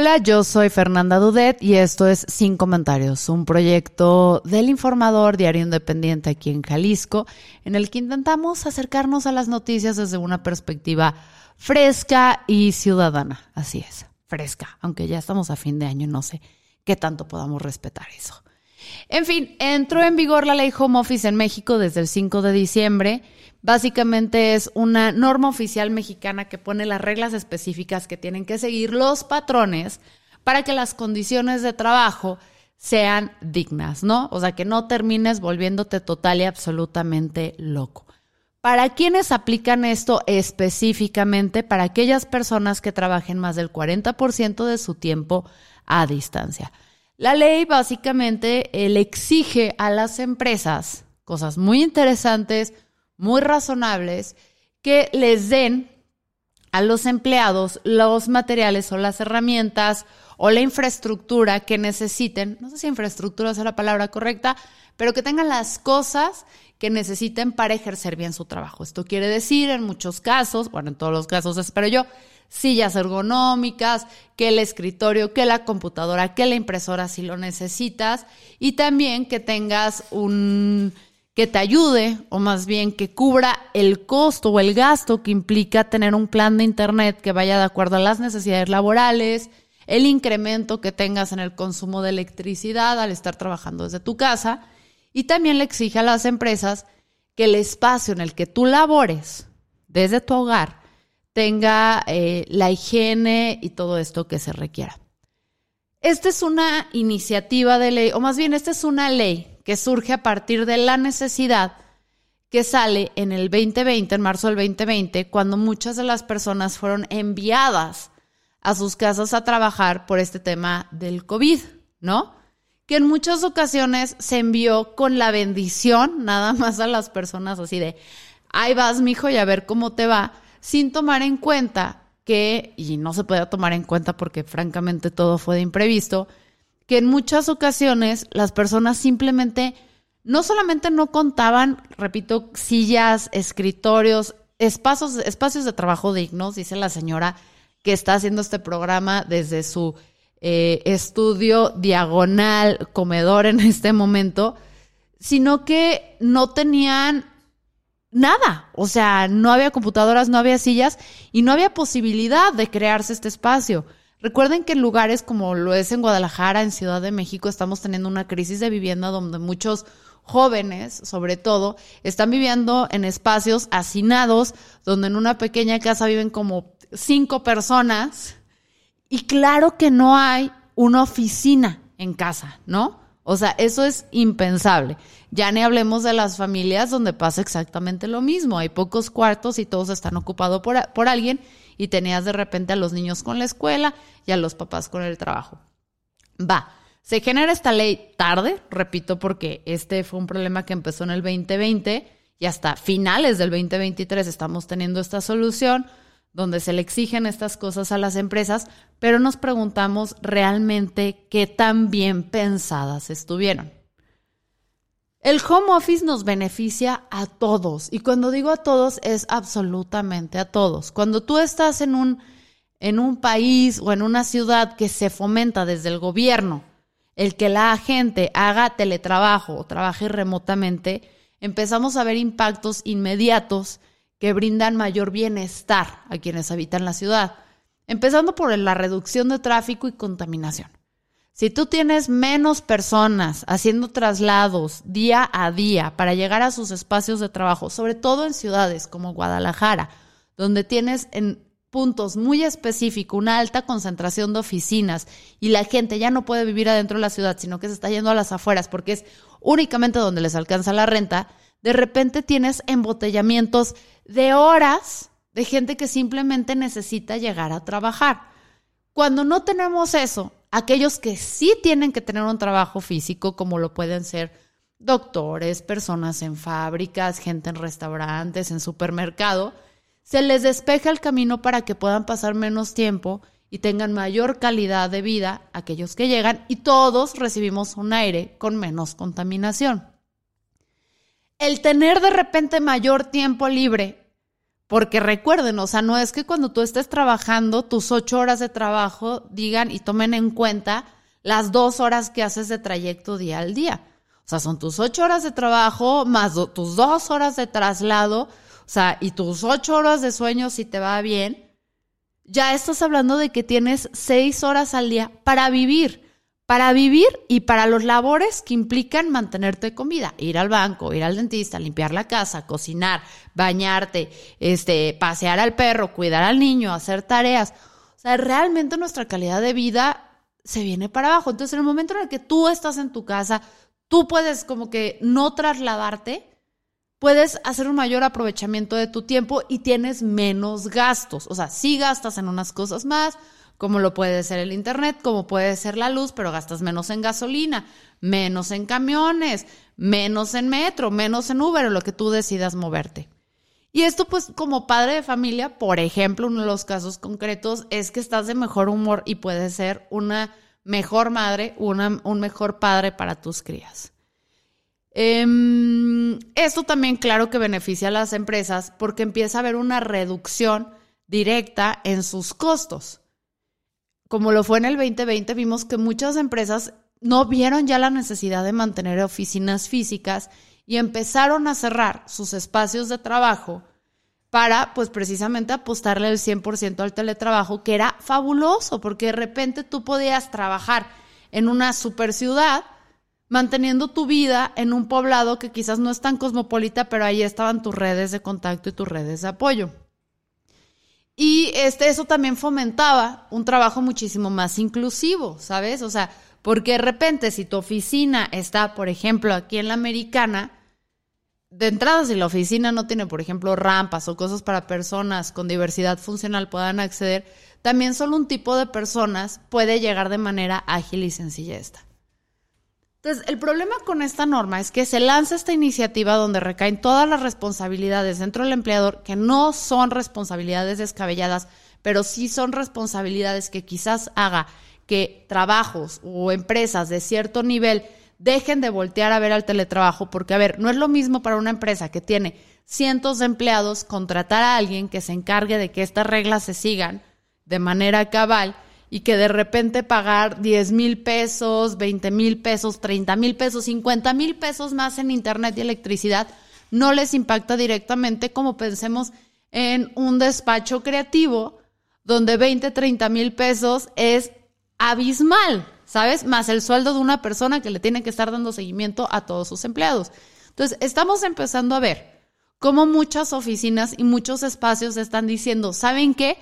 Hola, yo soy Fernanda Dudet y esto es Sin Comentarios, un proyecto del Informador Diario Independiente aquí en Jalisco, en el que intentamos acercarnos a las noticias desde una perspectiva fresca y ciudadana. Así es, fresca, aunque ya estamos a fin de año no sé qué tanto podamos respetar eso. En fin, entró en vigor la ley Home Office en México desde el 5 de diciembre Básicamente es una norma oficial mexicana que pone las reglas específicas que tienen que seguir los patrones para que las condiciones de trabajo sean dignas, ¿no? O sea, que no termines volviéndote total y absolutamente loco. ¿Para quiénes aplican esto específicamente? Para aquellas personas que trabajen más del 40% de su tiempo a distancia. La ley básicamente eh, le exige a las empresas cosas muy interesantes, muy razonables que les den a los empleados los materiales o las herramientas o la infraestructura que necesiten, no sé si infraestructura es la palabra correcta, pero que tengan las cosas que necesiten para ejercer bien su trabajo. Esto quiere decir, en muchos casos, bueno, en todos los casos espero yo, sillas ergonómicas, que el escritorio, que la computadora, que la impresora si lo necesitas, y también que tengas un que te ayude o más bien que cubra el costo o el gasto que implica tener un plan de Internet que vaya de acuerdo a las necesidades laborales, el incremento que tengas en el consumo de electricidad al estar trabajando desde tu casa y también le exige a las empresas que el espacio en el que tú labores desde tu hogar tenga eh, la higiene y todo esto que se requiera. Esta es una iniciativa de ley, o más bien esta es una ley que surge a partir de la necesidad que sale en el 2020, en marzo del 2020, cuando muchas de las personas fueron enviadas a sus casas a trabajar por este tema del COVID, ¿no? Que en muchas ocasiones se envió con la bendición nada más a las personas así de, ahí vas, mijo, y a ver cómo te va, sin tomar en cuenta que, y no se podía tomar en cuenta porque francamente todo fue de imprevisto, que en muchas ocasiones las personas simplemente no solamente no contaban, repito, sillas, escritorios, espacios, espacios de trabajo dignos, dice la señora que está haciendo este programa desde su eh, estudio diagonal comedor en este momento, sino que no tenían nada, o sea, no había computadoras, no había sillas y no había posibilidad de crearse este espacio. Recuerden que en lugares como lo es en Guadalajara, en Ciudad de México, estamos teniendo una crisis de vivienda donde muchos jóvenes, sobre todo, están viviendo en espacios hacinados, donde en una pequeña casa viven como cinco personas. Y claro que no hay una oficina en casa, ¿no? O sea, eso es impensable. Ya ni hablemos de las familias donde pasa exactamente lo mismo. Hay pocos cuartos y todos están ocupados por, por alguien y tenías de repente a los niños con la escuela y a los papás con el trabajo. Va, se genera esta ley tarde, repito, porque este fue un problema que empezó en el 2020 y hasta finales del 2023 estamos teniendo esta solución donde se le exigen estas cosas a las empresas, pero nos preguntamos realmente qué tan bien pensadas estuvieron. El home office nos beneficia a todos y cuando digo a todos es absolutamente a todos. Cuando tú estás en un, en un país o en una ciudad que se fomenta desde el gobierno el que la gente haga teletrabajo o trabaje remotamente, empezamos a ver impactos inmediatos que brindan mayor bienestar a quienes habitan la ciudad, empezando por la reducción de tráfico y contaminación. Si tú tienes menos personas haciendo traslados día a día para llegar a sus espacios de trabajo, sobre todo en ciudades como Guadalajara, donde tienes en puntos muy específicos una alta concentración de oficinas y la gente ya no puede vivir adentro de la ciudad, sino que se está yendo a las afueras porque es únicamente donde les alcanza la renta, de repente tienes embotellamientos de horas de gente que simplemente necesita llegar a trabajar. Cuando no tenemos eso, aquellos que sí tienen que tener un trabajo físico, como lo pueden ser doctores, personas en fábricas, gente en restaurantes, en supermercado, se les despeja el camino para que puedan pasar menos tiempo y tengan mayor calidad de vida aquellos que llegan y todos recibimos un aire con menos contaminación. El tener de repente mayor tiempo libre, porque recuerden, o sea, no es que cuando tú estés trabajando tus ocho horas de trabajo digan y tomen en cuenta las dos horas que haces de trayecto día al día. O sea, son tus ocho horas de trabajo más tus dos horas de traslado, o sea, y tus ocho horas de sueño si te va bien ya estás hablando de que tienes seis horas al día para vivir, para vivir y para los labores que implican mantenerte con vida, ir al banco, ir al dentista, limpiar la casa, cocinar, bañarte, este, pasear al perro, cuidar al niño, hacer tareas. O sea, realmente nuestra calidad de vida se viene para abajo. Entonces, en el momento en el que tú estás en tu casa, tú puedes como que no trasladarte puedes hacer un mayor aprovechamiento de tu tiempo y tienes menos gastos. O sea, sí gastas en unas cosas más, como lo puede ser el Internet, como puede ser la luz, pero gastas menos en gasolina, menos en camiones, menos en metro, menos en Uber o lo que tú decidas moverte. Y esto pues como padre de familia, por ejemplo, uno de los casos concretos es que estás de mejor humor y puedes ser una mejor madre, un mejor padre para tus crías. Eh, esto también, claro que beneficia a las empresas porque empieza a haber una reducción directa en sus costos. Como lo fue en el 2020, vimos que muchas empresas no vieron ya la necesidad de mantener oficinas físicas y empezaron a cerrar sus espacios de trabajo para, pues precisamente apostarle el 100% al teletrabajo, que era fabuloso, porque de repente tú podías trabajar en una super ciudad manteniendo tu vida en un poblado que quizás no es tan cosmopolita, pero ahí estaban tus redes de contacto y tus redes de apoyo. Y este, eso también fomentaba un trabajo muchísimo más inclusivo, ¿sabes? O sea, porque de repente si tu oficina está, por ejemplo, aquí en la americana, de entrada si la oficina no tiene, por ejemplo, rampas o cosas para personas con diversidad funcional puedan acceder, también solo un tipo de personas puede llegar de manera ágil y sencilla esta. Entonces, el problema con esta norma es que se lanza esta iniciativa donde recaen todas las responsabilidades dentro del empleador, que no son responsabilidades descabelladas, pero sí son responsabilidades que quizás haga que trabajos o empresas de cierto nivel dejen de voltear a ver al teletrabajo, porque, a ver, no es lo mismo para una empresa que tiene cientos de empleados contratar a alguien que se encargue de que estas reglas se sigan de manera cabal y que de repente pagar 10 mil pesos, 20 mil pesos, 30 mil pesos, 50 mil pesos más en internet y electricidad no les impacta directamente como pensemos en un despacho creativo donde 20, 30 mil pesos es abismal, ¿sabes? Más el sueldo de una persona que le tiene que estar dando seguimiento a todos sus empleados. Entonces, estamos empezando a ver cómo muchas oficinas y muchos espacios están diciendo, ¿saben qué?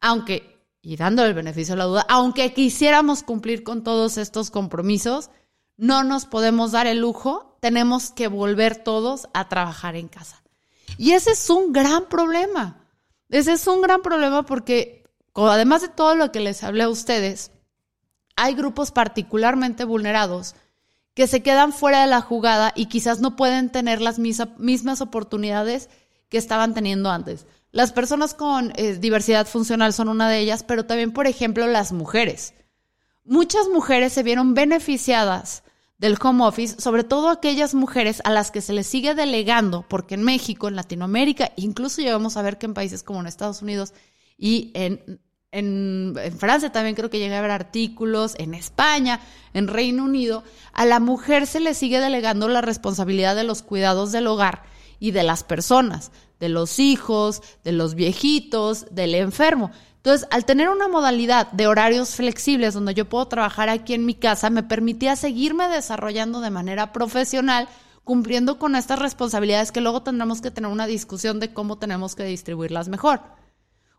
Aunque y dándole el beneficio a la duda, aunque quisiéramos cumplir con todos estos compromisos, no nos podemos dar el lujo, tenemos que volver todos a trabajar en casa. Y ese es un gran problema. Ese es un gran problema porque, además de todo lo que les hablé a ustedes, hay grupos particularmente vulnerados que se quedan fuera de la jugada y quizás no pueden tener las mismas oportunidades que estaban teniendo antes. Las personas con eh, diversidad funcional son una de ellas, pero también, por ejemplo, las mujeres. Muchas mujeres se vieron beneficiadas del home office, sobre todo aquellas mujeres a las que se les sigue delegando, porque en México, en Latinoamérica, incluso llegamos a ver que en países como en Estados Unidos y en, en, en, Francia también creo que llega a haber artículos, en España, en Reino Unido, a la mujer se le sigue delegando la responsabilidad de los cuidados del hogar y de las personas de los hijos, de los viejitos, del enfermo. Entonces, al tener una modalidad de horarios flexibles donde yo puedo trabajar aquí en mi casa, me permitía seguirme desarrollando de manera profesional, cumpliendo con estas responsabilidades que luego tendremos que tener una discusión de cómo tenemos que distribuirlas mejor.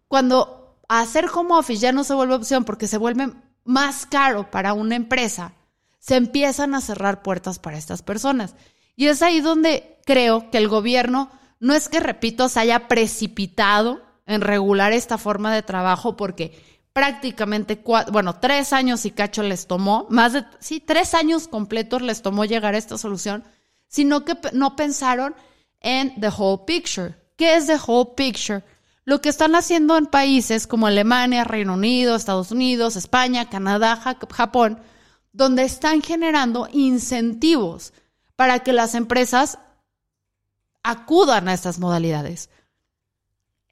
Cuando hacer home office ya no se vuelve opción porque se vuelve más caro para una empresa, se empiezan a cerrar puertas para estas personas. Y es ahí donde creo que el gobierno no es que, repito, se haya precipitado en regular esta forma de trabajo porque prácticamente, bueno, tres años y cacho les tomó, más de, sí, tres años completos les tomó llegar a esta solución, sino que no pensaron en the whole picture. ¿Qué es the whole picture? Lo que están haciendo en países como Alemania, Reino Unido, Estados Unidos, España, Canadá, Japón, donde están generando incentivos para que las empresas acudan a estas modalidades.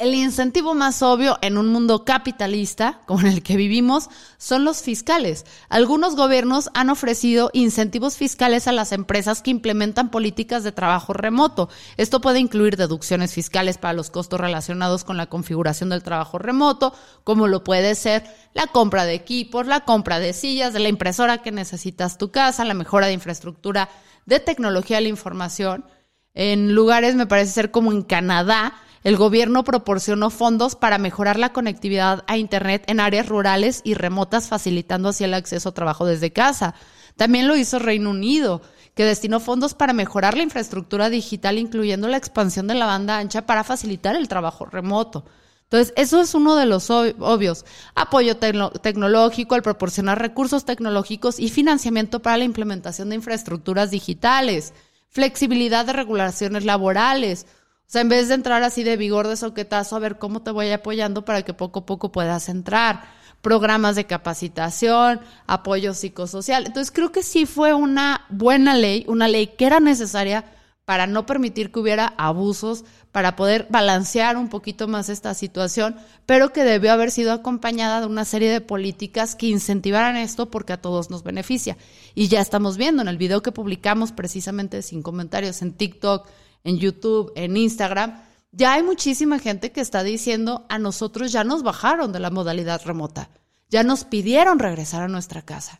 El incentivo más obvio en un mundo capitalista, como en el que vivimos, son los fiscales. Algunos gobiernos han ofrecido incentivos fiscales a las empresas que implementan políticas de trabajo remoto. Esto puede incluir deducciones fiscales para los costos relacionados con la configuración del trabajo remoto, como lo puede ser la compra de equipos, la compra de sillas, de la impresora que necesitas tu casa, la mejora de infraestructura de tecnología de la información. En lugares, me parece ser como en Canadá, el gobierno proporcionó fondos para mejorar la conectividad a Internet en áreas rurales y remotas, facilitando así el acceso a trabajo desde casa. También lo hizo Reino Unido, que destinó fondos para mejorar la infraestructura digital, incluyendo la expansión de la banda ancha para facilitar el trabajo remoto. Entonces, eso es uno de los obvios. Apoyo tecnológico al proporcionar recursos tecnológicos y financiamiento para la implementación de infraestructuras digitales. Flexibilidad de regulaciones laborales. O sea, en vez de entrar así de vigor de soquetazo, a ver cómo te voy apoyando para que poco a poco puedas entrar. Programas de capacitación, apoyo psicosocial. Entonces, creo que sí fue una buena ley, una ley que era necesaria para no permitir que hubiera abusos, para poder balancear un poquito más esta situación, pero que debió haber sido acompañada de una serie de políticas que incentivaran esto porque a todos nos beneficia. Y ya estamos viendo en el video que publicamos precisamente sin comentarios en TikTok, en YouTube, en Instagram, ya hay muchísima gente que está diciendo a nosotros ya nos bajaron de la modalidad remota, ya nos pidieron regresar a nuestra casa.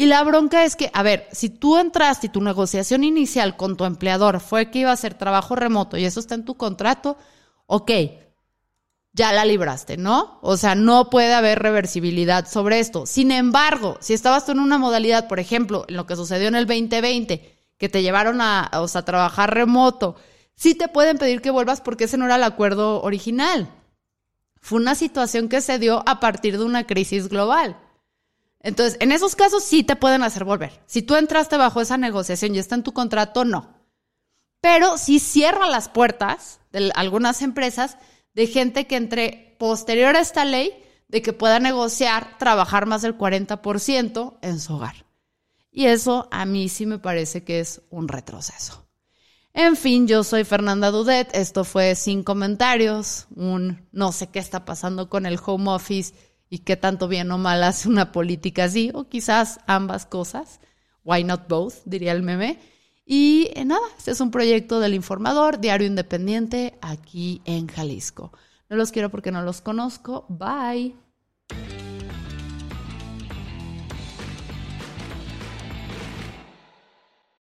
Y la bronca es que, a ver, si tú entraste y tu negociación inicial con tu empleador fue que iba a hacer trabajo remoto y eso está en tu contrato, ok, ya la libraste, ¿no? O sea, no puede haber reversibilidad sobre esto. Sin embargo, si estabas tú en una modalidad, por ejemplo, en lo que sucedió en el 2020, que te llevaron a, o sea, trabajar remoto, sí te pueden pedir que vuelvas porque ese no era el acuerdo original. Fue una situación que se dio a partir de una crisis global. Entonces, en esos casos sí te pueden hacer volver. Si tú entraste bajo esa negociación y está en tu contrato, no. Pero sí cierra las puertas de algunas empresas de gente que entre posterior a esta ley de que pueda negociar trabajar más del 40% en su hogar. Y eso a mí sí me parece que es un retroceso. En fin, yo soy Fernanda Dudet, esto fue sin comentarios, un no sé qué está pasando con el home office y qué tanto bien o mal hace una política así, o quizás ambas cosas. Why not both, diría el meme. Y eh, nada, este es un proyecto del informador, diario independiente, aquí en Jalisco. No los quiero porque no los conozco. Bye.